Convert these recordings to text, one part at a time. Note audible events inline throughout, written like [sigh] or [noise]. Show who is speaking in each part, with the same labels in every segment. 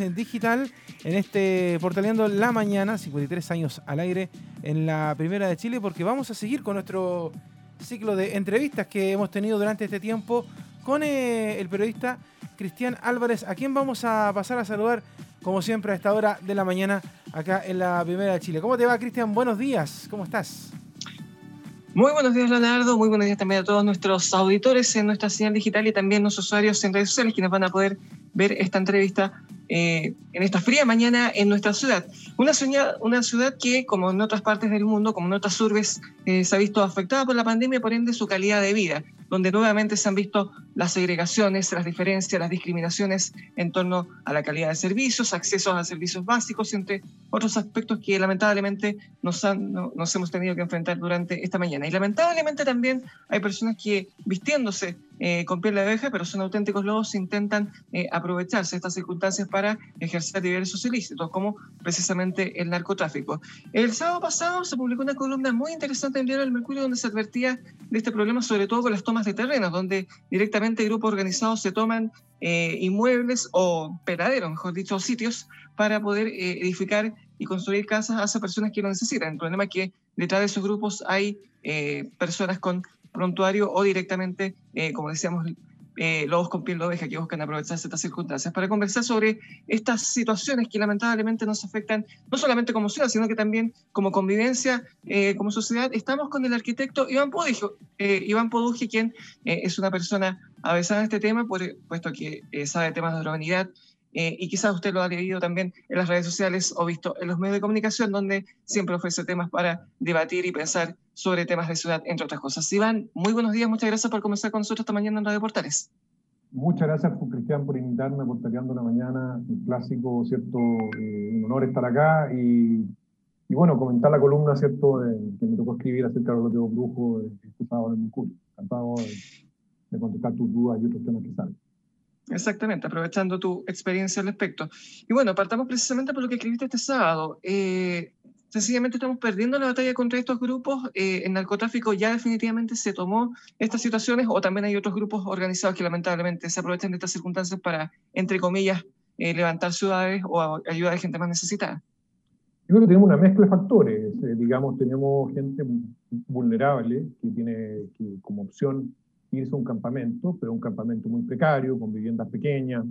Speaker 1: en digital en este Portaleando la Mañana, 53 años al aire en la Primera de Chile, porque vamos a seguir con nuestro ciclo de entrevistas que hemos tenido durante este tiempo con eh, el periodista Cristian Álvarez, a quien vamos a pasar a saludar, como siempre, a esta hora de la mañana acá en la Primera de Chile. ¿Cómo te va, Cristian? Buenos días, ¿cómo estás?
Speaker 2: Muy buenos días, Leonardo. Muy buenos días también a todos nuestros auditores en nuestra señal digital y también nuestros usuarios en redes sociales, quienes van a poder ver esta entrevista eh, en esta fría mañana en nuestra ciudad. Una, una ciudad que, como en otras partes del mundo, como en otras urbes, eh, se ha visto afectada por la pandemia, por ende su calidad de vida, donde nuevamente se han visto las segregaciones, las diferencias, las discriminaciones en torno a la calidad de servicios, accesos a servicios básicos, entre otros aspectos que lamentablemente nos, han, nos hemos tenido que enfrentar durante esta mañana. Y lamentablemente también hay personas que vistiéndose eh, con piel de abeja, pero son auténticos lobos, intentan eh, aprovecharse de estas circunstancias para ejercer diversos ilícitos, como precisamente el narcotráfico. El sábado pasado se publicó una columna muy interesante en Diario del Mercurio donde se advertía de este problema, sobre todo con las tomas de terrenos, donde directamente grupos organizados se toman eh, inmuebles o peraderos, mejor dicho, sitios para poder edificar y construir casas a esas personas que lo necesitan. El problema es que detrás de esos grupos hay personas con prontuario o directamente, eh, como decíamos, eh, lobos con piel de oveja que buscan aprovecharse estas circunstancias para conversar sobre estas situaciones que lamentablemente nos afectan no solamente como ciudad, sino que también como convivencia, eh, como sociedad. Estamos con el arquitecto Iván Poduje, Iván Poduje quien es una persona avesada en este tema, por, puesto que sabe temas de urbanidad, eh, y quizás usted lo ha leído también en las redes sociales o visto en los medios de comunicación, donde siempre ofrece temas para debatir y pensar sobre temas de ciudad, entre otras cosas. Iván, muy buenos días, muchas gracias por comenzar con nosotros esta mañana en Radio Portales.
Speaker 3: Muchas gracias, Cristian, por invitarme a Portaleando la Mañana, un clásico, ¿cierto? Eh, un honor estar acá y, y, bueno, comentar la columna, ¿cierto?, que me tocó escribir acerca de los Brujo este sábado en Mercurio. Encantado de contestar tus dudas y otros temas que salen.
Speaker 2: Exactamente, aprovechando tu experiencia al respecto. Y bueno, partamos precisamente por lo que escribiste este sábado. Eh, sencillamente estamos perdiendo la batalla contra estos grupos. Eh, el narcotráfico ya definitivamente se tomó estas situaciones o también hay otros grupos organizados que lamentablemente se aprovechan de estas circunstancias para, entre comillas, eh, levantar ciudades o ayudar a gente más necesitada.
Speaker 3: Yo creo que tenemos una mezcla de factores. digamos, tenemos gente vulnerable que tiene como opción irse a un campamento, pero un campamento muy precario, con viviendas pequeñas,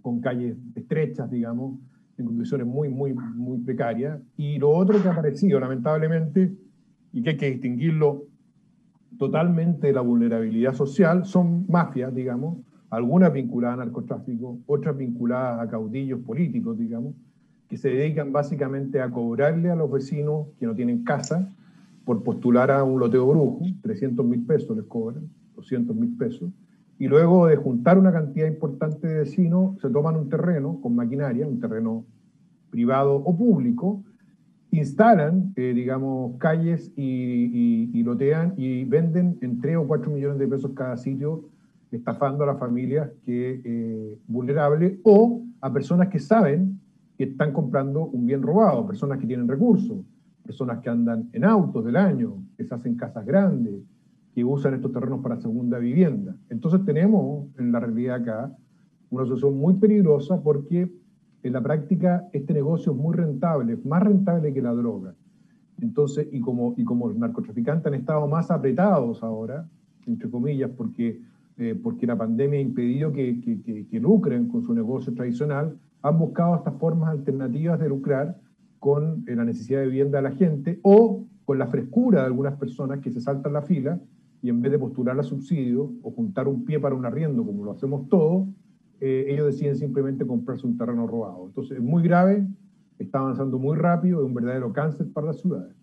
Speaker 3: con calles estrechas, digamos, en condiciones muy, muy, muy precarias. Y lo otro que ha aparecido, lamentablemente, y que hay que distinguirlo totalmente de la vulnerabilidad social, son mafias, digamos, algunas vinculadas a narcotráfico, otras vinculadas a caudillos políticos, digamos, que se dedican básicamente a cobrarle a los vecinos que no tienen casa por postular a un loteo brujo, 300 mil pesos les cobran, 200 mil pesos, y luego de juntar una cantidad importante de vecinos, se toman un terreno con maquinaria, un terreno privado o público, instalan, eh, digamos, calles y, lotean y venden en 3 o 4 millones de pesos cada sitio, estafando a las familias que, eh, vulnerables o a personas que saben que están comprando un bien robado, personas que tienen recursos, personas que andan en autos del año, que se hacen casas grandes, que usan estos terrenos para segunda vivienda. Entonces tenemos en la realidad acá una situación muy peligrosa porque en la práctica este negocio es muy rentable, más rentable que la droga. Entonces, y como, y como los narcotraficantes han estado más apretados ahora, entre comillas, porque, eh, porque la pandemia ha impedido que, que, que, lucren con su negocio tradicional, han buscado estas formas alternativas de lucrar con eh, la necesidad de vivienda de la gente o con la frescura de algunas personas que se saltan la fila y en vez de postular a subsidio o juntar un pie para un arriendo, como lo hacemos todos, eh, ellos deciden simplemente comprarse un terreno robado. Entonces es muy grave, está avanzando muy rápido, es un verdadero cáncer para las ciudades.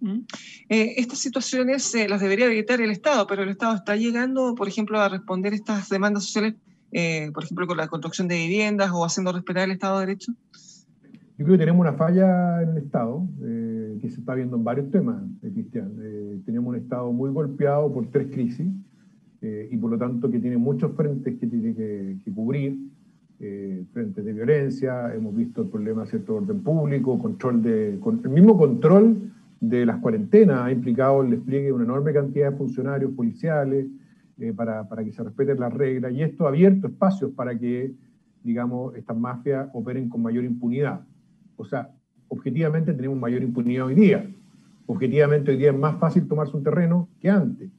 Speaker 2: Mm. Eh, estas situaciones eh, las debería evitar el Estado, pero el Estado está llegando, por ejemplo, a responder estas demandas sociales, por ejemplo, con la construcción de viviendas o haciendo respetar el Estado de Derecho.
Speaker 3: Yo creo que tenemos una falla en el Estado, eh, que se está viendo en varios temas, eh, Cristian. Eh, tenemos un Estado muy golpeado por tres crisis y por lo tanto que tiene muchos frentes que tiene que, cubrir, frentes de violencia, hemos visto el problema de cierto orden público, control de, el mismo control de las cuarentenas ha implicado el despliegue de una enorme cantidad de funcionarios policiales para, para que se respeten las reglas y esto ha abierto espacios para que digamos, estas mafias operen con mayor impunidad. O sea, objetivamente tenemos mayor impunidad hoy día. Objetivamente hoy día es más fácil tomarse un terreno que antes.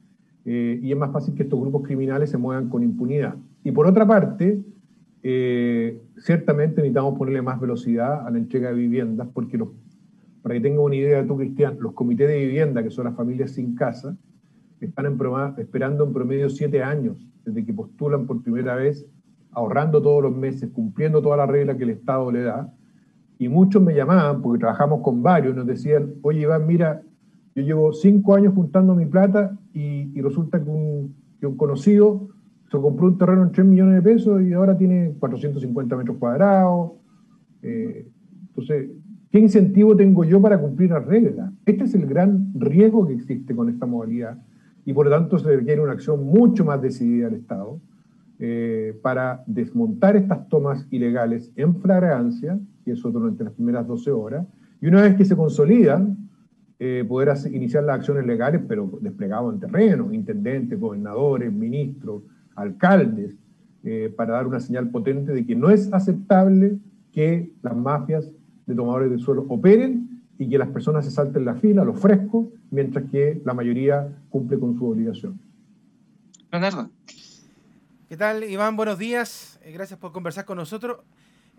Speaker 3: Eh, y es más fácil que estos grupos criminales se muevan con impunidad. Y por otra parte, eh, ciertamente necesitamos ponerle más velocidad a la entrega de viviendas, porque los, para que tengan una idea tú, Cristian, los comités de vivienda, que son las familias sin casa, están esperando en promedio siete años desde que postulan por primera vez, ahorrando todos los meses, cumpliendo todas las reglas que el Estado le da. Y muchos me llamaban, porque trabajamos con varios, nos decían, oye Iván, mira, yo llevo cinco años juntando mi plata y, resulta que un, conocido se compró un terreno en 3 millones de pesos y ahora tiene 450 metros cuadrados. Eh, entonces, ¿qué incentivo tengo yo para cumplir las reglas? Este es el gran riesgo que existe con esta modalidad y por lo tanto se requiere una acción mucho más decidida del Estado eh, para desmontar estas tomas ilegales en flagrancia, y eso durante las primeras 12 horas, y una vez que se consolidan, eh, poder iniciar las acciones legales, pero desplegado en terreno, intendentes, gobernadores, ministros, alcaldes, eh, para dar una señal potente de que no es aceptable que las mafias de tomadores de suelo operen y que las personas se salten la fila, los frescos, mientras que la mayoría cumple con su obligación.
Speaker 1: Leonardo. ¿Qué tal, Iván? Buenos días. Eh, gracias por conversar con nosotros.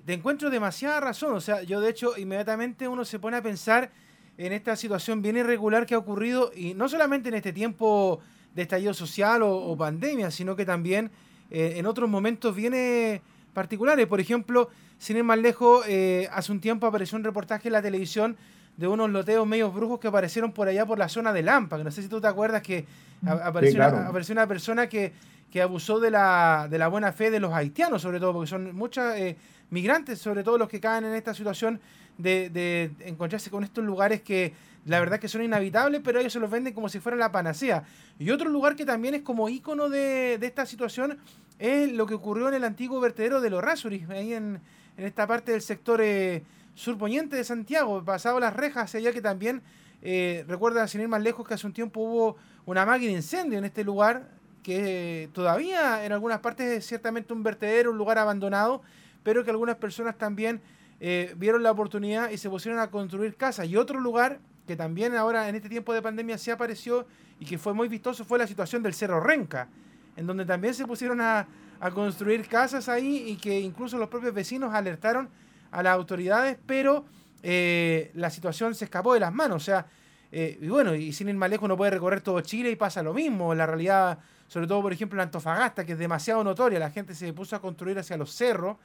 Speaker 1: Te encuentro demasiada razón. O sea, yo de hecho inmediatamente uno se pone a pensar en esta situación bien irregular que ha ocurrido y no solamente en este tiempo de estallido social o, pandemia, sino que también eh, en otros momentos viene particulares. Por ejemplo, sin ir más lejos, eh, hace un tiempo apareció un reportaje en la televisión de unos loteos medios brujos que aparecieron por allá por la zona de Lampa, que no sé si tú te acuerdas que apareció, una, apareció una, persona que, que abusó de la, de la, buena fe de los haitianos, sobre todo, porque son muchos eh, migrantes, sobre todo los que caen en esta situación de, de, encontrarse con estos lugares que la verdad que son inhabitables, pero ellos se los venden como si fuera la panacea. Y otro lugar que también es como ícono de, de esta situación es lo que ocurrió en el antiguo vertedero de los Rasuris, ahí en, en esta parte del sector... Eh, surponiente de Santiago, pasado las rejas, allá que también, eh, recuerda, sin ir más lejos, que hace un tiempo hubo una máquina de incendio en este lugar, que todavía en algunas partes es ciertamente un vertedero, un lugar abandonado, pero que algunas personas también eh, vieron la oportunidad y se pusieron a construir casas. Y otro lugar que también ahora en este tiempo de pandemia se apareció y que fue muy vistoso fue la situación del Cerro Renca, en donde también se pusieron a, a construir casas ahí y que incluso los propios vecinos alertaron a las autoridades, pero eh, la situación se escapó de las manos. O sea, eh, y bueno, y sin ir más lejos uno puede recorrer todo Chile y pasa lo mismo. La realidad, sobre todo, por ejemplo, en Antofagasta, que es demasiado notoria, la gente se puso a construir hacia los cerros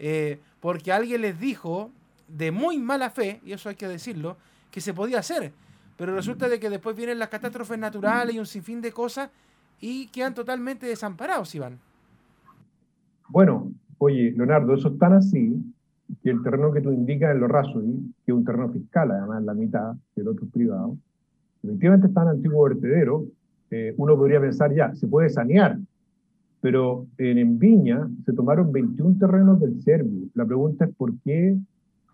Speaker 1: eh, porque alguien les dijo, de muy mala fe, y eso hay que decirlo, que se podía hacer. Pero resulta de que después vienen las catástrofes naturales y un sinfín de cosas y quedan totalmente desamparados, Iván.
Speaker 3: Bueno, oye, Leonardo, eso es tan así que el terreno que tú indicas en los rasos, que es un terreno fiscal, además la mitad, que el otro es privado, efectivamente está en antiguo vertedero, eh, uno podría pensar ya, se puede sanear, pero en, Viña se tomaron 21 terrenos del Servio. La pregunta es por qué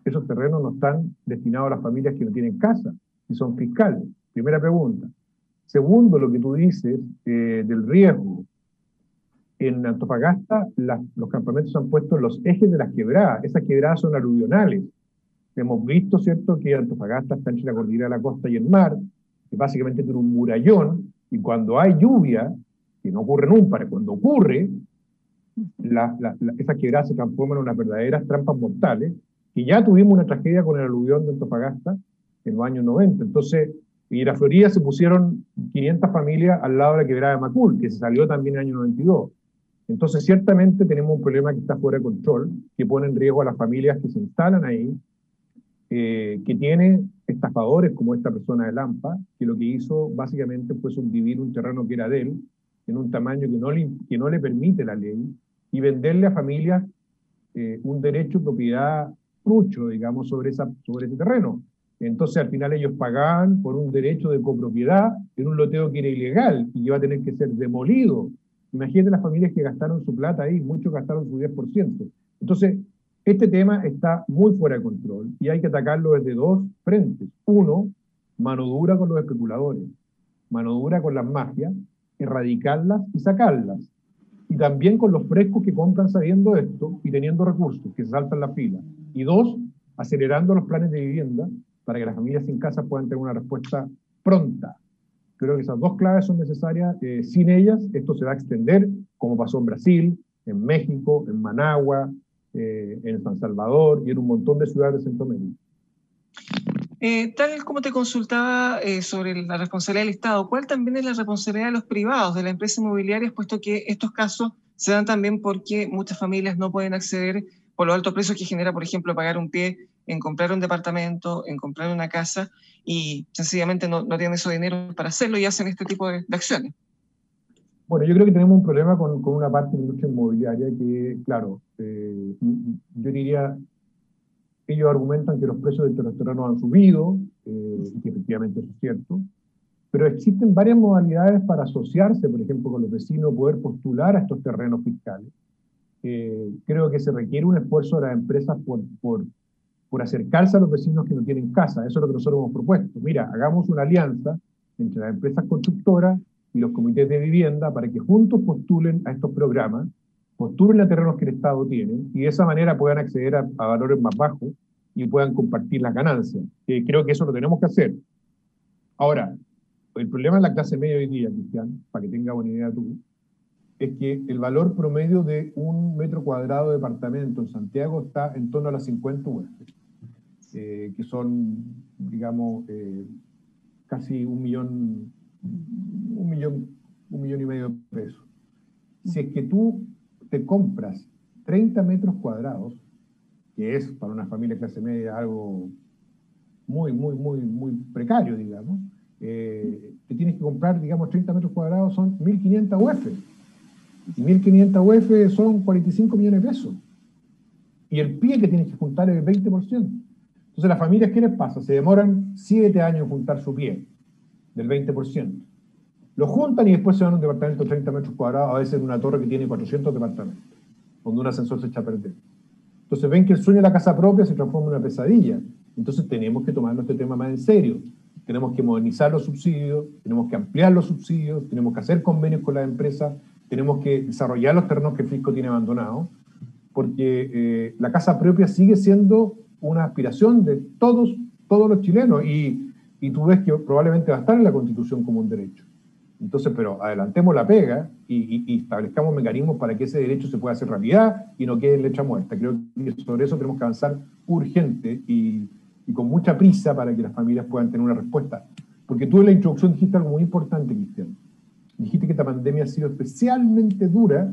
Speaker 3: esos terrenos no están destinados a las familias que no tienen casa, y son fiscales. Primera pregunta. Segundo, lo que tú dices eh, del riesgo en Antofagasta los campamentos se han puesto en los ejes de las quebradas. Esas quebradas son aluvionales. Hemos visto, ¿cierto?, que Antofagasta está entre la cordillera de la costa y el mar, que básicamente tiene un murallón, y cuando hay lluvia, que no ocurre nunca, cuando ocurre, esas quebradas se transforman en unas verdaderas trampas mortales, y ya tuvimos una tragedia con el aluvión de Antofagasta en los años 90. Entonces, en la Florida se pusieron 500 familias al lado de la quebrada de Macul, que se salió también en el año 92. Entonces, ciertamente tenemos un problema que está fuera de control, que pone en riesgo a las familias que se instalan ahí, eh, que tiene estafadores como esta persona de Lampa, que lo que hizo básicamente fue subdividir un terreno que era de él, en un tamaño que no le, permite la ley, y venderle a familias eh, un derecho de propiedad trucho, digamos, sobre, esa, sobre ese terreno. Entonces, al final ellos pagaban por un derecho de copropiedad en un loteo que era ilegal y iba a tener que ser demolido Imagínate las familias que gastaron su plata ahí, muchos gastaron su 10%. Entonces, este tema está muy fuera de control y hay que atacarlo desde dos frentes. Uno, mano dura con los especuladores, mano dura con las mafias, erradicarlas y sacarlas. y también con los frescos que compran sabiendo esto y teniendo recursos, que saltan la fila. Y dos, acelerando los planes de vivienda para que las familias sin casa puedan tener una respuesta pronta. Creo que esas dos claves son necesarias. Eh, sin ellas, esto se va a extender, como pasó en Brasil, en México, en Managua, eh, en San Salvador y en un montón de ciudades de Centroamérica.
Speaker 2: Eh, tal como te consultaba eh, sobre la responsabilidad del Estado, ¿cuál también es la responsabilidad de los privados, de las empresas inmobiliarias, puesto que estos casos se dan también porque muchas familias no pueden acceder por los altos precios que genera, por ejemplo, pagar un pie en comprar un departamento, en comprar una casa, y sencillamente no, tienen esos dinero para hacerlo y hacen este tipo de, acciones?
Speaker 3: Bueno, yo creo que tenemos un problema con, una parte de la industria inmobiliaria que, claro, eh, yo diría, ellos argumentan que los precios del terreno han subido, eh, y que efectivamente eso es cierto, pero existen varias modalidades para asociarse, por ejemplo, con los vecinos, poder postular a estos terrenos fiscales. Eh, creo que se requiere un esfuerzo de las empresas por, por, por acercarse a los vecinos que no tienen casa. Eso es lo que nosotros hemos propuesto. Mira, hagamos una alianza entre las empresas constructoras y los comités de vivienda para que juntos postulen a estos programas postulen a terrenos que el Estado tiene y de esa manera puedan acceder a, valores más bajos y puedan compartir las ganancias. creo que eso lo tenemos que hacer. Ahora, el problema en la clase media hoy día, Cristian, para que tenga una idea tú, es que el valor promedio de un metro cuadrado de departamento en Santiago está en torno a las 50 UF, eh, que son, digamos, eh, casi un millón, un millón, un millón y medio de pesos. Si es que tú te compras 30 metros cuadrados, que es para una familia clase media algo muy, muy, muy, muy precario, digamos, eh, te tienes que comprar, digamos, 30 metros cuadrados son 1.500 UF. Y 1.500 UF son 45 millones de pesos. Y el pie que tienes que juntar es el 20%. Entonces, las familias, ¿qué les pasa? Se demoran 7 años juntar su pie del 20%. Lo juntan y después se van a un departamento de 30 metros cuadrados, a veces en una torre que tiene 400 departamentos, donde un ascensor se echa a perder. Entonces ven que el sueño de la casa propia se transforma en una pesadilla. Entonces tenemos que tomar este tema más en serio. Tenemos que modernizar los subsidios, tenemos que ampliar los subsidios, tenemos que hacer convenios con las empresas, tenemos que desarrollar los terrenos que el fisco tiene abandonados, porque eh, la casa propia sigue siendo una aspiración de todos, todos los chilenos y, y tú ves que probablemente va a estar en la Constitución como un derecho. Entonces, pero adelantemos la pega y, establezcamos mecanismos para que ese derecho se pueda hacer realidad y no quede en letra muerta. Creo que sobre eso tenemos que avanzar urgente y, con mucha prisa para que las familias puedan tener una respuesta. Porque tú en la introducción dijiste algo muy importante, Cristian. Dijiste que esta pandemia ha sido especialmente dura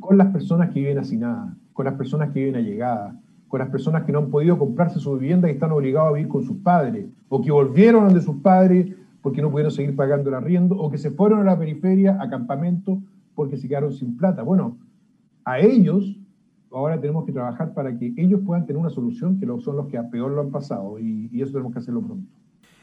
Speaker 3: con las personas que viven hacinadas, con las personas que viven allegadas, con las personas que no han podido comprarse su vivienda y están obligados a vivir con sus padres, o que volvieron de sus padres porque no pudieron seguir pagando el arriendo, o que se fueron a la periferia, a campamento, porque se quedaron sin plata. Bueno, a ellos ahora tenemos que trabajar para que ellos puedan tener una solución, que son los que a peor lo han pasado, y, eso tenemos que hacerlo pronto.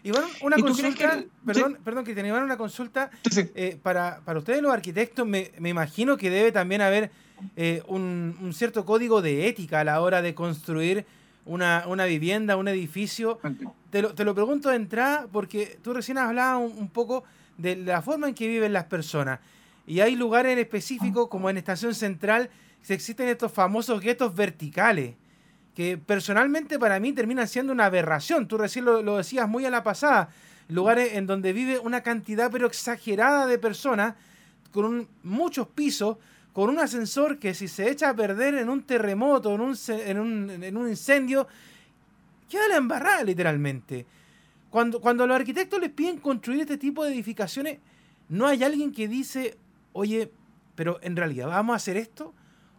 Speaker 1: Iván, una consulta, perdón, perdón, que Iván, una consulta, eh, para, para ustedes los arquitectos, me, me, imagino que debe también haber eh, un, un, cierto código de ética a la hora de construir una, una vivienda, un edificio. Te lo, te lo, pregunto de entrada porque tú recién hablabas un, poco de la forma en que viven las personas. Y hay lugares en específico, como en Estación Central, que existen estos famosos guetos verticales, que personalmente para mí terminan siendo una aberración. Tú recién lo, lo decías muy a la pasada. Lugares en donde vive una cantidad pero exagerada de personas, con muchos pisos, con un ascensor que si se echa a perder en un terremoto, en un, en un, en un incendio, queda la embarrada literalmente. Cuando, cuando los arquitectos les piden construir este tipo de edificaciones, no hay alguien que dice, oye, pero en realidad, ¿vamos a hacer esto?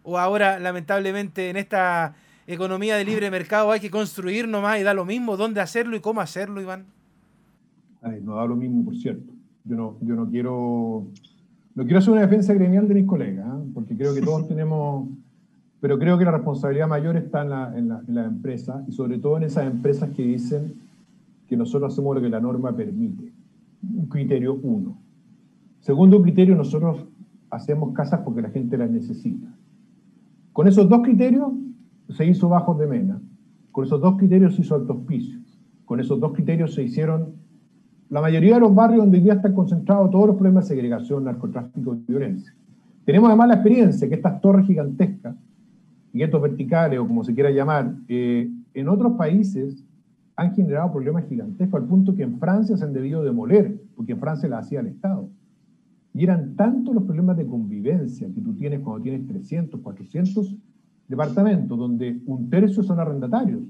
Speaker 1: O ahora, lamentablemente, en esta economía de libre mercado hay que construir nomás y da lo mismo dónde hacerlo y cómo hacerlo, Iván.
Speaker 3: no da lo mismo, por cierto. Yo no, yo no quiero no quiero hacer una defensa gremial de mis colegas, ¿eh? porque creo que todos [laughs] tenemos, pero creo que la responsabilidad mayor está en la, en, la, empresa y sobre todo en esas empresas que dicen que nosotros hacemos lo que la norma permite. Un criterio uno. Segundo criterio, nosotros hacemos casas porque la gente las necesita. Con esos dos criterios se hizo Bajos de Mena. Con esos dos criterios se hizo Altos Pisos. Con esos dos criterios se hicieron la mayoría de los barrios donde ya están concentrados todos los problemas de segregación, narcotráfico y violencia. Tenemos además la experiencia que estas torres gigantescas, guetos verticales o como se quiera llamar, eh, en otros países han generado problemas gigantescos, al punto que en Francia se han debido demoler, porque en Francia la hacía el Estado. Y eran tantos los problemas de convivencia que tú tienes cuando tienes 300, 400 departamentos, donde un tercio son arrendatarios.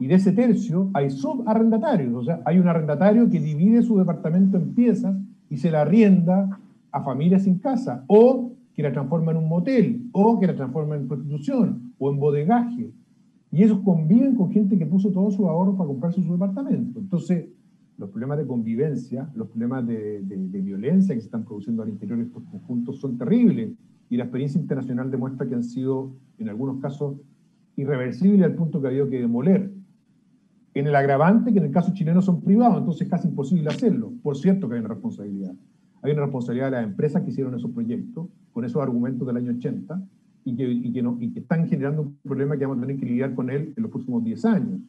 Speaker 3: Y de ese tercio hay subarrendatarios, o sea, hay un arrendatario que divide su departamento en piezas y se la arrienda a familias sin casa, o que la transforma en un motel, o que la transforma en prostitución, o en bodegaje. Y ellos conviven con gente que puso todo su ahorro para comprarse su departamento. Entonces, los problemas de convivencia, los problemas de, violencia que se están produciendo al interior de estos conjuntos son terribles. Y la experiencia internacional demuestra que han sido, en algunos casos, irreversibles al punto que ha habido que demoler. En el agravante, que en el caso chileno son privados, entonces es casi imposible hacerlo. Por cierto que hay una responsabilidad. Hay una responsabilidad de las empresas que hicieron esos proyectos, con esos argumentos del año 80, y que, y que, no, y que están generando un problema que vamos a tener que lidiar con él en los próximos 10 años.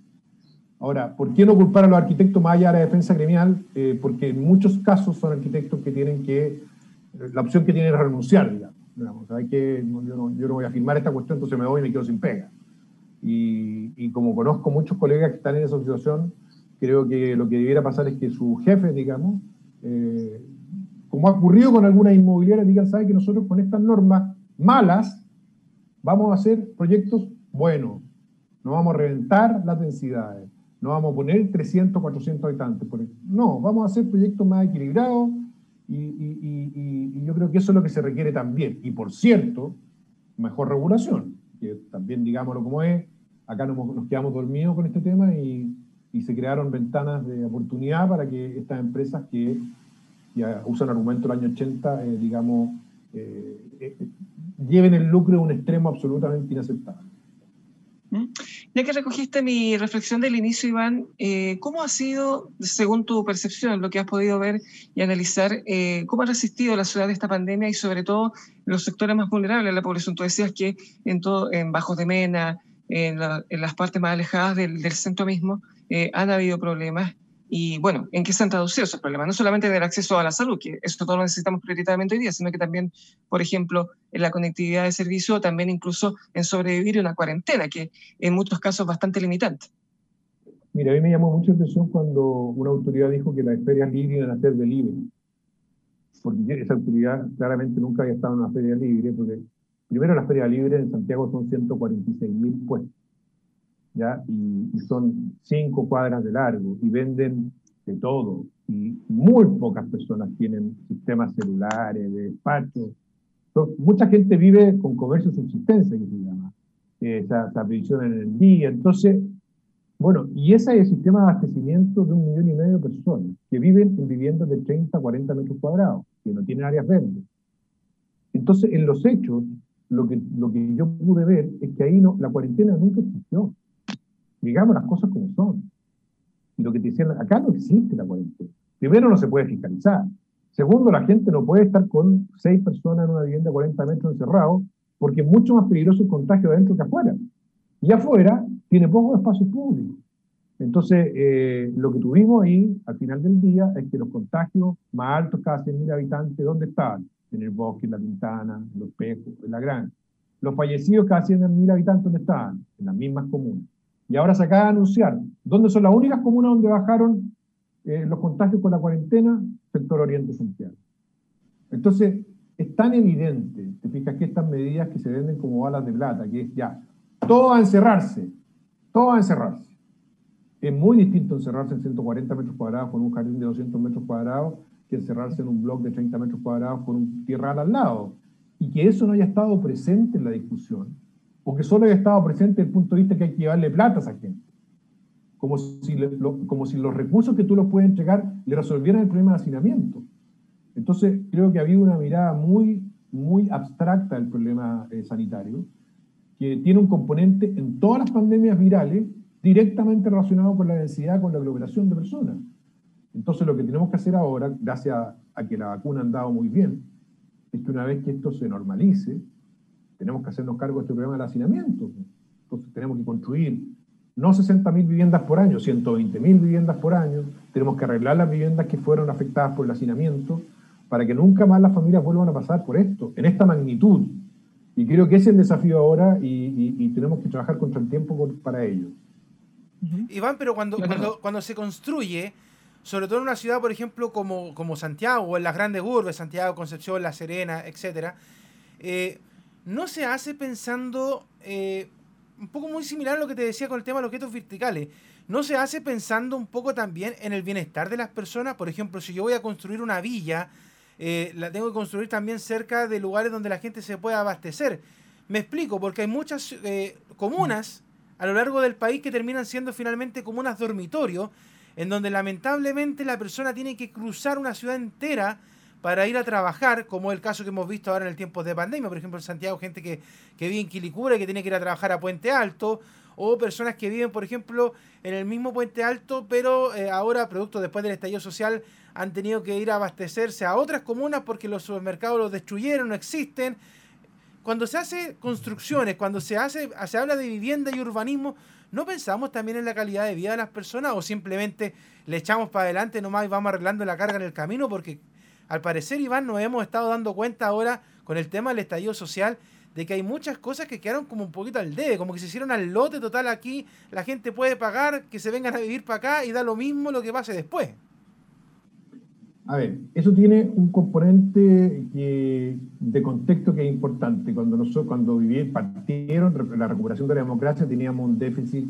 Speaker 3: Ahora, ¿por qué no culpar a los arquitectos más allá de la defensa gremial? Eh, porque en muchos casos son arquitectos que tienen que, la opción que tienen es renunciar, digamos. hay que, yo, no, yo, no, voy a firmar esta cuestión, entonces me voy y me quedo sin pega. Y, y, como conozco muchos colegas que están en esa situación, creo que lo que debiera pasar es que sus jefes, digamos, eh, como ha ocurrido con algunas inmobiliarias, digan, ¿sabe que nosotros con estas normas malas vamos a hacer proyectos buenos, no vamos a reventar las densidades, no vamos a poner 300, 400 habitantes. No, vamos a hacer proyectos más equilibrados y, yo creo que eso es lo que se requiere también. Y por cierto, mejor regulación, que también digámoslo como es, acá nos, quedamos dormidos con este tema y, se crearon ventanas de oportunidad para que estas empresas que ya usan argumento del año 80, eh, digamos, eh, eh, lleven el lucro a un extremo absolutamente inaceptable.
Speaker 2: ¿Mm? Ya que recogiste mi reflexión del inicio, Iván, eh, ¿cómo ha sido, según tu percepción, lo que has podido ver y analizar, eh, cómo ha resistido la ciudad de esta pandemia y sobre todo los sectores más vulnerables de la población? Tú decías que en, todo, en Bajos de Mena, en, las partes más alejadas del, del centro mismo, han habido problemas y bueno, ¿en qué se han traducido esos problemas? No solamente en el acceso a la salud, que eso todo lo necesitamos prioritariamente hoy día, sino que también, por ejemplo, en la conectividad de servicio, también incluso en sobrevivir una cuarentena, que en muchos casos es bastante limitante.
Speaker 3: Mira, a mí me llamó mucho la atención cuando una autoridad dijo que las ferias libres iban a ser de libre. Porque esa autoridad claramente nunca había estado en una feria libre, porque primero las ferias libres en Santiago son 146 mil puestos. ¿Ya? Y, son cinco cuadras de largo y venden de todo. Y muy pocas personas tienen sistemas celulares, de despacho. mucha gente vive con comercio subsistencia, que se llama. Esa, previsión en el día. Entonces, bueno, y ese es el sistema de abastecimiento de un millón y medio de personas que viven en viviendas de 30, 40 metros cuadrados, que no tienen áreas verdes. Entonces, en los hechos, lo que, lo que yo pude ver es que ahí no, la cuarentena nunca existió. Digamos las cosas como son. Y lo que te decían, acá no existe la cuarentena. Primero, no se puede fiscalizar. Segundo, la gente no puede estar con seis personas en una vivienda de 40 metros encerrado, porque es mucho más peligroso el contagio adentro que afuera. Y afuera tiene poco espacio público. Entonces, eh, lo que tuvimos ahí al final del día es que los contagios más altos, cada 100.000 habitantes, ¿dónde estaban? En el bosque, en la ventana, en los pejos, en la granja. Los fallecidos, cada 100.000 habitantes, ¿dónde estaban? En las mismas comunas. Y ahora se acaba de anunciar, ¿dónde son las únicas comunas donde bajaron eh, los contagios con la cuarentena? Sector Oriente Santiago. Entonces, es tan evidente, te fijas que estas medidas que se venden como balas de plata, que es ya, todo a encerrarse, todo a encerrarse. Es muy distinto encerrarse en 140 metros cuadrados con un jardín de 200 metros cuadrados que encerrarse en un blog de 30 metros cuadrados con un tierral al lado. Y que eso no haya estado presente en la discusión porque solo haya estado presente el punto de vista que hay que llevarle plata a esa gente. Como si, como si los recursos que tú los puedes entregar le resolvieran el problema de hacinamiento. Entonces, creo que ha habido una mirada muy, muy abstracta del problema eh, sanitario, que tiene un componente en todas las pandemias virales directamente relacionado con la densidad, con la aglomeración de personas. Entonces, lo que tenemos que hacer ahora, gracias a que la vacuna ha andado muy bien, es que una vez que esto se normalice, tenemos que hacernos cargo de este problema del hacinamiento. Entonces tenemos que construir no 60.000 viviendas por año, 120.000 viviendas por año. Tenemos que arreglar las viviendas que fueron afectadas por el hacinamiento, para que nunca más las familias vuelvan a pasar por esto, en esta magnitud. Y creo que ese es el desafío ahora y, tenemos que trabajar contra el tiempo para ello.
Speaker 1: Iván, pero cuando, cuando, cuando se construye, sobre todo en una ciudad, por ejemplo, como, como Santiago, o en las grandes urbes, Santiago, Concepción, La Serena, etc., eh, no se hace pensando, eh, un poco muy similar a lo que te decía con el tema de los guetos verticales, no se hace pensando un poco también en el bienestar de las personas. Por ejemplo, si yo voy a construir una villa, eh, la tengo que construir también cerca de lugares donde la gente se pueda abastecer. Me explico, porque hay muchas comunas a lo largo del país que terminan siendo finalmente comunas dormitorio, en donde lamentablemente la persona tiene que cruzar una ciudad entera para ir a trabajar, como el caso que hemos visto ahora en el tiempo de pandemia, por ejemplo en Santiago, gente que, vive en Quilicura y que tiene que ir a trabajar a Puente Alto, o personas que viven, por ejemplo, en el mismo Puente Alto, pero eh, ahora, producto después del estallido social, han tenido que ir a abastecerse a otras comunas porque los supermercados los destruyeron, no existen. Cuando se hace construcciones, cuando se hace, se habla de vivienda y urbanismo, ¿no pensamos también en la calidad de vida de las personas o simplemente le echamos para adelante nomás y vamos arreglando la carga en el camino? Porque al parecer, Iván, nos hemos estado dando cuenta ahora con el tema del estallido social de que hay muchas cosas que quedaron como un poquito al debe, como que se hicieron al lote total aquí, la gente puede pagar, que se vengan a vivir para acá y da lo mismo lo que pase después.
Speaker 3: A ver, eso tiene un componente de contexto que es importante. Cuando nosotros, cuando vivieron, partieron la recuperación de la democracia, teníamos un déficit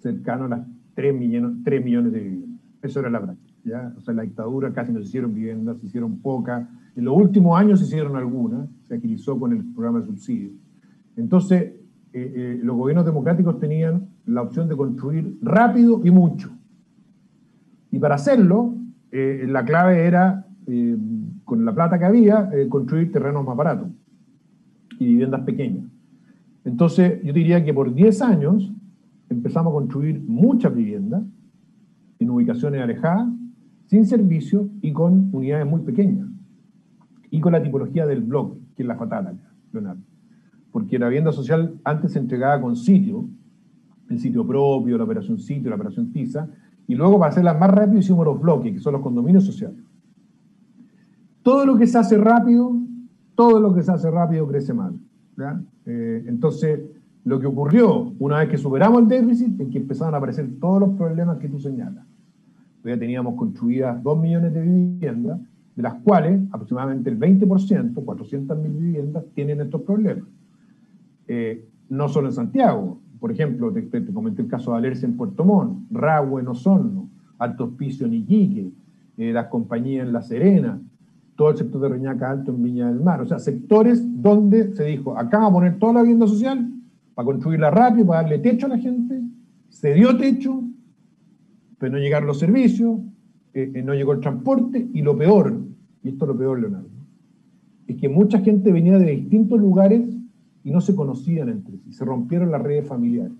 Speaker 3: cercano a las 3 millones, 3 millones de viviendas. Eso era la práctica. O sea, la dictadura casi no se hicieron viviendas, se hicieron pocas. En los últimos años se hicieron algunas, se agilizó con el programa de subsidios. Entonces, eh, eh, los gobiernos democráticos tenían la opción de construir rápido y mucho. Y para hacerlo, eh, la clave era, con la plata que había, construir terrenos más baratos y viviendas pequeñas. Entonces, yo diría que por 10 años empezamos a construir muchas viviendas en ubicaciones alejadas sin servicio y con unidades muy pequeñas. Y con la tipología del blog, que es la fatal Leonardo. Porque la vivienda social antes se entregaba con sitio, el sitio propio, la operación sitio, la operación TISA, y luego para hacerla más rápido hicimos los bloques, que son los condominios sociales. Todo lo que se hace rápido, todo lo que se hace rápido crece mal. Eh, entonces, lo que ocurrió una vez que superamos el déficit es que empezaron a aparecer todos los problemas que tú señalas ya teníamos construidas 2 millones de viviendas, de las cuales aproximadamente el 20%, 400.000 viviendas, tienen estos problemas. Eh, no solo en Santiago, por ejemplo, te, comenté el caso de Alerce en Puerto Montt, Rahue en Osorno, Alto Hospicio en Iquique, eh, las compañías en La Serena, todo el sector de Reñaca Alto en Viña del Mar. O sea, sectores donde se dijo, acá vamos a poner toda la vivienda social para construirla rápido, para darle techo a la gente, se dio techo, no llegaron los servicios, eh, eh, no llegó el transporte y lo peor, y esto es lo peor, Leonardo, es que mucha gente venía de distintos lugares y no se conocían entre sí, se rompieron las redes familiares.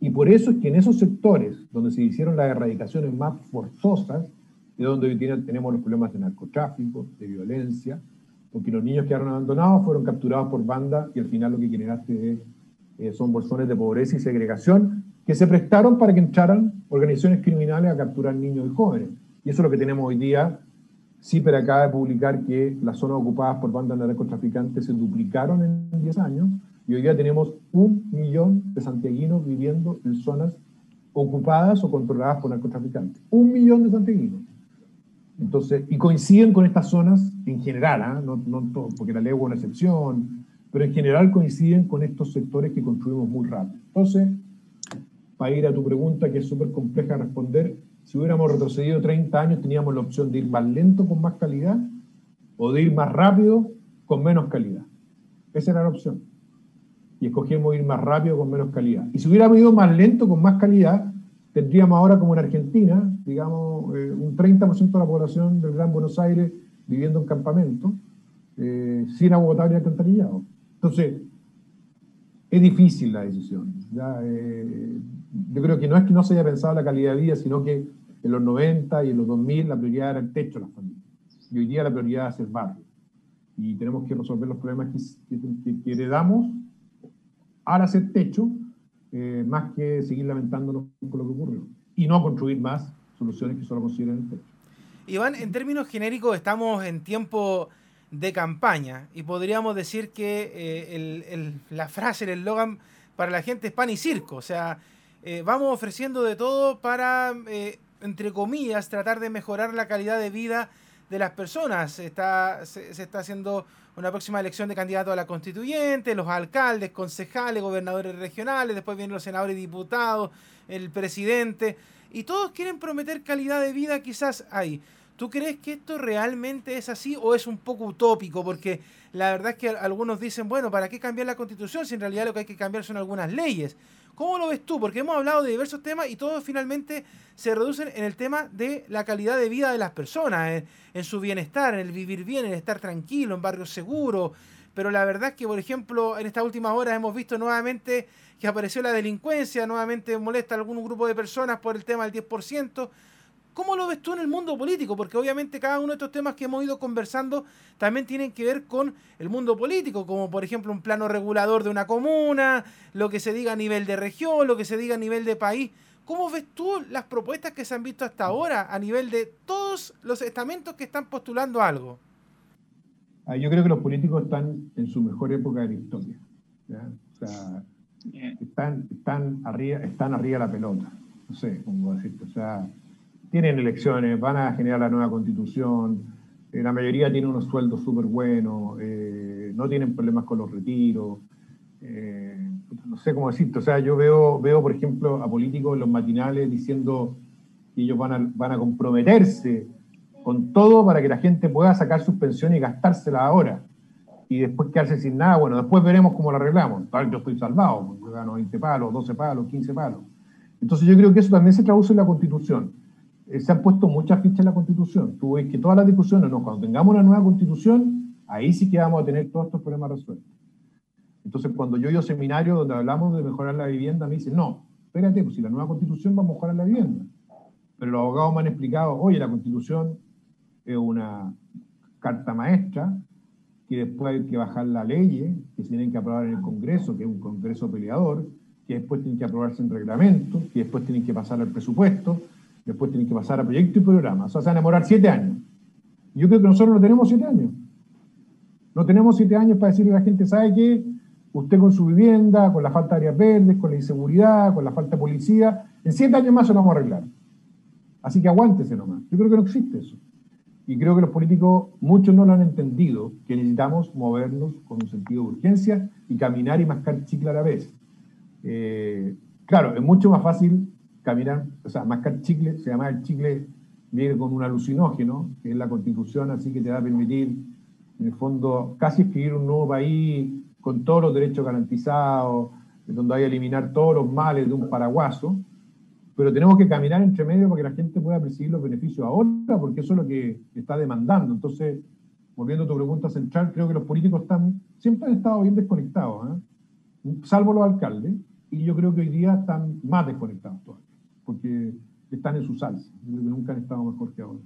Speaker 3: Y por eso es que en esos sectores donde se hicieron las erradicaciones más forzosas, es donde hoy tenemos los problemas de narcotráfico, de violencia, porque los niños quedaron abandonados, fueron capturados por bandas y al final lo que generaste eh, son bolsones de pobreza y segregación que se prestaron para que entraran organizaciones criminales a capturar niños y jóvenes. Y eso es lo que tenemos hoy día. CIPER acaba de publicar que las zonas ocupadas por bandas de narcotraficantes se duplicaron en 10 años y hoy día tenemos un millón de santiaguinos viviendo en zonas ocupadas o controladas por narcotraficantes. Un millón de santiaguinos. Entonces, y coinciden con estas zonas en general, ¿ah? no, no todo, porque la ley es una excepción, pero en general coinciden con estos sectores que construimos muy rápido. Entonces, para ir a tu pregunta, que es súper compleja de responder, si hubiéramos retrocedido 30 años, teníamos la opción de ir más lento con más calidad o de ir más rápido con menos calidad. Esa era la opción. Y escogimos ir más rápido con menos calidad. Y si hubiéramos ido más lento con más calidad, tendríamos ahora como en Argentina, digamos, eh, un 30% de la población del Gran Buenos Aires viviendo en campamento, eh, sin agua potable y alcantarillado. Entonces, es difícil la decisión. ¿ya? Eh, yo creo que no es que no se haya pensado la calidad de vida, sino que en los 90 y en los 2000 la prioridad era el techo de las familias. Y hoy día la prioridad es el barrio. Y tenemos que resolver los problemas que, heredamos al hacer techo, eh, más que seguir lamentándonos por lo que ocurrió. Y no construir más soluciones que solo consideren el techo.
Speaker 1: Iván, en términos genéricos estamos en tiempo de campaña y podríamos decir que eh, la frase, el eslogan para la gente es pan y circo. O sea, eh, vamos ofreciendo de todo para, eh, entre comillas, tratar de mejorar la calidad de vida de las personas. Está, se, está haciendo una próxima elección de candidatos a la constituyente, los alcaldes, concejales, gobernadores regionales, después vienen los senadores y diputados, el presidente, y todos quieren prometer calidad de vida quizás ahí. ¿Tú crees que esto realmente es así o es un poco utópico? Porque la verdad es que algunos dicen, bueno, ¿para qué cambiar la constitución si en realidad lo que hay que cambiar son algunas leyes? ¿Cómo lo ves tú? Porque hemos hablado de diversos temas y todos finalmente se reducen en el tema de la calidad de vida de las personas, en, su bienestar, en el vivir bien, en estar tranquilo, en barrios seguros. Pero la verdad es que, por ejemplo, en estas últimas horas hemos visto nuevamente que apareció la delincuencia, nuevamente molesta a algún grupo de personas por el tema del 10%. ¿Cómo lo ves tú en el mundo político? Porque obviamente cada uno de estos temas que hemos ido conversando también tienen que ver con el mundo político, como por ejemplo un plano regulador de una comuna, lo que se diga a nivel de región, lo que se diga a nivel de país. ¿Cómo ves tú las propuestas que se han visto hasta ahora a nivel de todos los estamentos que están postulando algo?
Speaker 3: Ah, yo creo que los políticos están en su mejor época de la historia. O sea, están, están, arriba, están arriba de la pelota. No sé cómo decirte. O sea, tienen elecciones, van a generar la nueva constitución, eh, la mayoría tiene unos sueldos súper buenos, eh, no tienen problemas con los retiros, eh, no sé cómo decirte, o sea, yo veo, veo, por ejemplo, a políticos en los matinales diciendo que ellos van a, van a comprometerse con todo para que la gente pueda sacar sus pensiones y gastársela ahora. Y después quedarse sin nada, bueno, después veremos cómo lo arreglamos. Tal, yo estoy salvado, yo gano 20 palos, 12 palos, 15 palos. Entonces yo creo que eso también se traduce en la Constitución. Eh, se han puesto muchas fichas en la Constitución. Tú ves que todas las discusiones, no, cuando tengamos una nueva Constitución, ahí sí que vamos a tener todos estos problemas resueltos. Entonces, cuando yo ido seminario donde hablamos de mejorar la vivienda, me dicen, no, espérate, pues si la nueva Constitución va a mejorar la vivienda. Pero los abogados me han explicado, oye, la Constitución es una carta maestra, que después hay que bajar la ley, que se tienen que aprobar en el Congreso, que es un Congreso peleador, que después tienen que aprobarse en reglamento, que después tienen que pasar al presupuesto, Después tienen que pasar a proyectos y programas. O sea, se van a demorar siete años. Yo creo que nosotros no tenemos siete años. No tenemos siete años para decirle a la gente, ¿sabe qué? Usted con su vivienda, con la falta de áreas verdes, con la inseguridad, con la falta de policía, en siete años más se lo vamos a arreglar. Así que aguántese nomás. Yo creo que no existe eso. Y creo que los políticos, muchos no lo han entendido, que necesitamos movernos con un sentido de urgencia y caminar y mascar chicle a la vez. Eh, claro, es mucho más fácil caminar, o sea, mascar chicle, se llama el chicle, viene con un alucinógeno, que es la constitución, así que te va a permitir, en el fondo, casi escribir un nuevo país con todos los derechos garantizados, donde hay que eliminar todos los males de un paraguaso, pero tenemos que caminar entre medio para que la gente pueda percibir los beneficios ahora, porque eso es lo que está demandando. Entonces, volviendo a tu pregunta central, creo que los políticos están, siempre han estado bien desconectados, ¿eh? salvo los alcaldes, y yo creo que hoy día están más desconectados todavía porque están en su salsa. Nunca han estado mejor que ahora.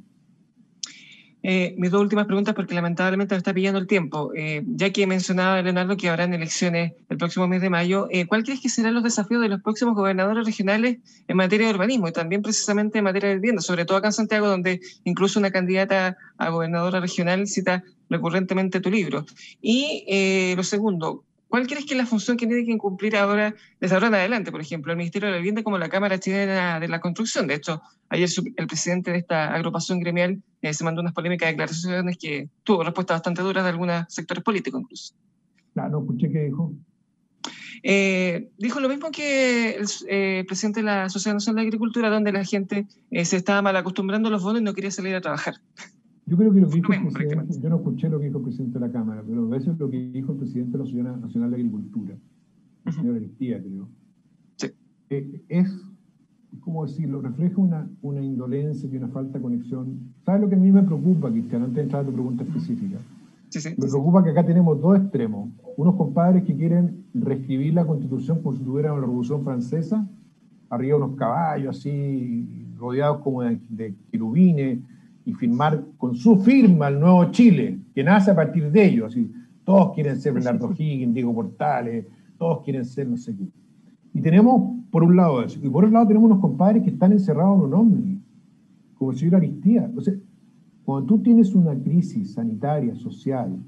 Speaker 2: Eh, mis dos últimas preguntas, porque lamentablemente me está pillando el tiempo. Eh, ya que mencionaba Leonardo que habrán elecciones el próximo mes de mayo, eh, ¿cuál crees que serán los desafíos de los próximos gobernadores regionales en materia de urbanismo y también precisamente en materia de vivienda, sobre todo acá en Santiago, donde incluso una candidata a gobernadora regional cita recurrentemente tu libro? Y lo segundo, ¿Cuál crees que es la función que tiene que cumplir ahora, desde ahora en adelante, por ejemplo, el Ministerio de la Vivienda como la Cámara Chilena de la Construcción? De hecho, ayer el presidente de esta agrupación gremial eh, se mandó unas polémicas declaraciones que tuvo respuestas bastante duras de algunos sectores políticos incluso.
Speaker 3: Claro, escuché qué dijo.
Speaker 2: Eh, dijo lo mismo que el eh, presidente de la Sociedad Nacional de Agricultura, donde la gente se estaba mal acostumbrando a los bonos y no quería salir a trabajar.
Speaker 3: Yo creo que lo que dijo el presidente, yo no escuché lo que dijo el presidente de la Cámara, pero a veces lo que dijo el presidente de la Sociedad Nacional de Agricultura, el señor Aristía, creo,
Speaker 2: sí.
Speaker 3: eh, es, ¿cómo decirlo? Refleja una, una indolencia y una falta de conexión. ¿Sabes lo que a mí me preocupa, Cristian, antes de entrar a tu pregunta específica?
Speaker 2: Sí, sí,
Speaker 3: me preocupa que acá tenemos dos extremos. Unos compadres que quieren reescribir la constitución como si tuvieran la revolución francesa, arriba unos caballos así, rodeados como de, de querubines, y firmar con su firma el nuevo Chile, que nace a partir de ellos. Así, todos quieren ser Bernardo Higgins, Diego Portales, todos quieren ser no sé qué. Y tenemos, por un lado, eso. Y por otro lado, tenemos unos compadres que están encerrados en un hombre, como el señor Aristía. Sea, Cuando tú tienes una crisis sanitaria, social,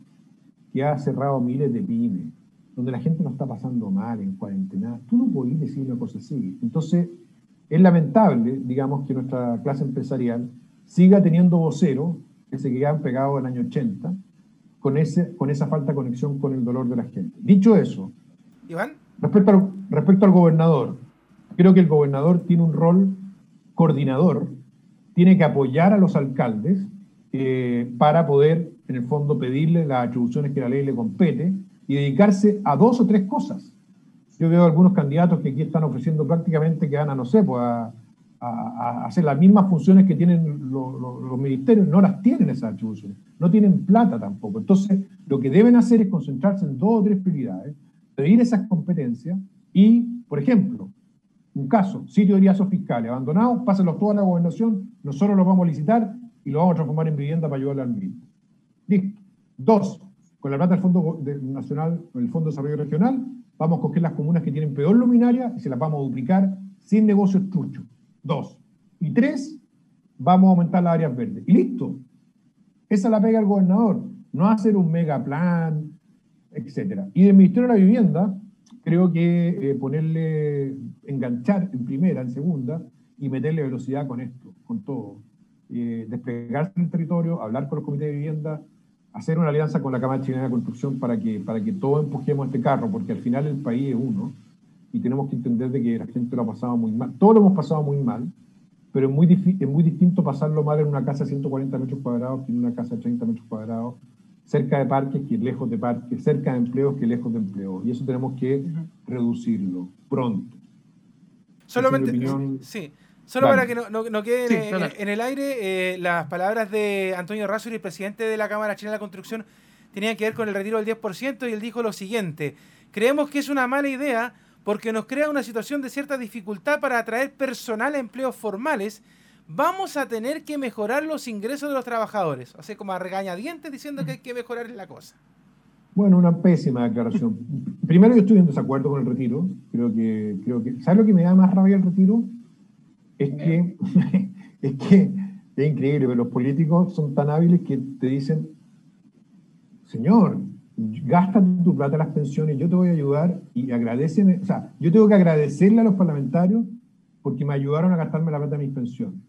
Speaker 3: que ha cerrado miles de pymes, donde la gente no está pasando mal en cuarentena, tú no podés decir una cosa así. Entonces, es lamentable, digamos, que nuestra clase empresarial siga teniendo voceros que se quedan pegados el año 80 con, ese, con esa falta de conexión con el dolor de la gente. Dicho eso,
Speaker 1: Iván.
Speaker 3: Respecto al, respecto al gobernador, creo que el gobernador tiene un rol coordinador, tiene que apoyar a los alcaldes eh, para poder, en el fondo, pedirle las atribuciones que la ley le compete y dedicarse a dos o tres cosas. Yo veo algunos candidatos que aquí están ofreciendo prácticamente que van a, no sé, pues a, hacer las mismas funciones que tienen los ministerios, no las tienen esas atribuciones, no tienen plata tampoco. Entonces, lo que deben hacer es concentrarse en dos o tres prioridades, pedir esas competencias y, por ejemplo, un caso, sitio de riazos fiscales abandonados, pásenlos toda la gobernación, nosotros los vamos a licitar y los vamos a transformar en vivienda para ayudarle al mismo. Listo. Dos, con la plata del Fondo Nacional, el Fondo de Desarrollo Regional, vamos a coger las comunas que tienen peor luminaria y se las vamos a duplicar sin negocios truchos. Dos. Y tres, vamos a aumentar las áreas verdes. Y listo. Esa la pega el gobernador. No hacer un mega plan, etc. Y del Ministerio de la Vivienda, creo que eh, ponerle, enganchar en primera, en segunda, y meterle velocidad con esto, con todo. Eh, desplegarse en el territorio, hablar con los comités de vivienda, hacer una alianza con la Cámara Chilena de Construcción para que, para que todos empujemos este carro, porque al final el país es uno y tenemos que entender de que la gente lo ha pasado muy mal. Todos lo hemos pasado muy mal, pero es muy, es muy distinto pasarlo mal en una casa de 140 metros cuadrados que en una casa de 30 metros cuadrados, cerca de parques que lejos de parques, cerca de empleos que lejos de empleos. Y eso tenemos que reducirlo pronto.
Speaker 1: Solamente, sí, Solo para que no, no, queden en, el aire, eh, las palabras de Antonio el presidente de la Cámara Chilena de la Construcción, tenían que ver con el retiro del 10% y él dijo lo siguiente, creemos que es una mala idea porque nos crea una situación de cierta dificultad para atraer personal a empleos formales, vamos a tener que mejorar los ingresos de los trabajadores. O sea, como a regañadientes diciendo que hay que mejorar la cosa.
Speaker 3: Bueno, una pésima declaración. Primero yo estoy en desacuerdo con el retiro. Creo que, creo que, ¿sabes lo que me da más rabia el retiro? es que, [laughs] es que es increíble, pero los políticos son tan hábiles que te dicen, señor, gasta tu plata en las pensiones, yo te voy a ayudar y agradeceme, o sea, yo tengo que agradecerle a los parlamentarios porque me ayudaron a gastarme la plata de mis pensiones.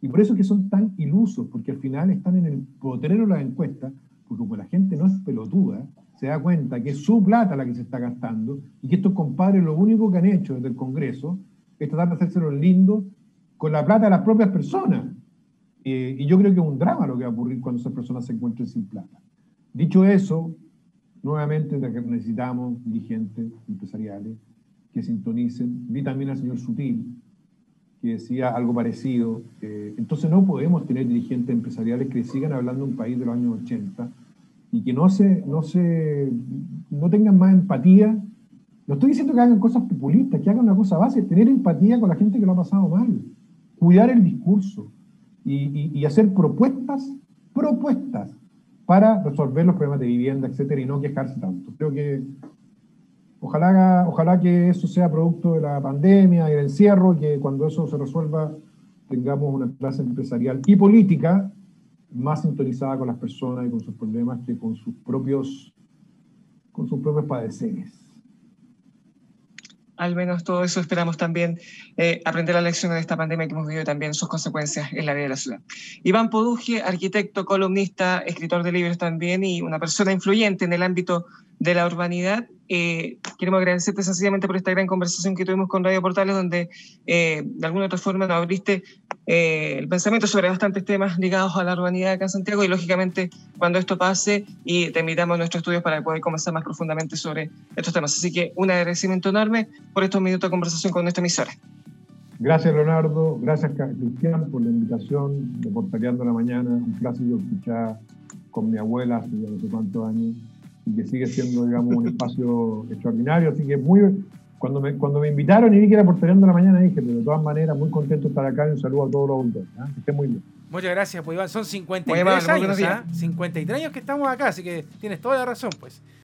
Speaker 3: Y por eso es que son tan ilusos, porque al final están en el potrero de las encuestas, porque como la gente no es pelotuda, se da cuenta que es su plata la que se está gastando y que estos compadres lo único que han hecho desde el Congreso es tratar de hacérselo lindo con la plata de las propias personas. Eh, y yo creo que es un drama lo que va a ocurrir cuando esas personas se encuentren sin plata. Dicho eso, nuevamente necesitamos dirigentes empresariales que sintonicen. Vi también al señor Sutil, que decía algo parecido. Eh, entonces no podemos tener dirigentes empresariales que sigan hablando de un país de los años 80 y que no, se, no, se, no tengan más empatía no estoy diciendo que hagan cosas populistas, que hagan una cosa base, tener empatía con la gente que lo ha pasado mal, cuidar el discurso y, hacer propuestas, propuestas para resolver los problemas de vivienda, etcétera, y no quejarse tanto. Creo que ojalá, ojalá que eso sea producto de la pandemia y del encierro, que cuando eso se resuelva tengamos una clase empresarial y política más sintonizada con las personas y con sus problemas que con sus propios, con sus propios padeceres
Speaker 2: al menos todo eso esperamos también eh, aprender la lección de esta pandemia que hemos vivido también sus consecuencias en la vida de la ciudad. Iván Poduje, arquitecto, columnista, escritor de libros también y una persona influyente en el ámbito de la urbanidad. Eh, queremos agradecerte sencillamente por esta gran conversación que tuvimos con Radio Portales, donde eh, de alguna u otra forma nos abriste eh, el pensamiento sobre bastantes temas ligados a la urbanidad acá en Santiago y lógicamente cuando esto pase y te invitamos a nuestros estudios para poder conversar más profundamente sobre estos temas. Así que un agradecimiento enorme por estos minutos de conversación con nuestra emisora.
Speaker 3: Gracias Leonardo, gracias Cristian por la invitación de Portaleando la Mañana, un clásico escuchar con mi abuela hace no sé cuántos años y que sigue siendo, digamos, un [laughs] espacio extraordinario. Así que muy, cuando me, cuando me invitaron y vi que era por de la mañana, dije, pero de todas maneras, muy contento de estar acá y un saludo a todos los auditores. ¿eh? Que estén muy bien.
Speaker 1: Muchas gracias, pues Iván. Son 53 años, 53 ¿ah? años que estamos acá, así que tienes toda la razón, pues.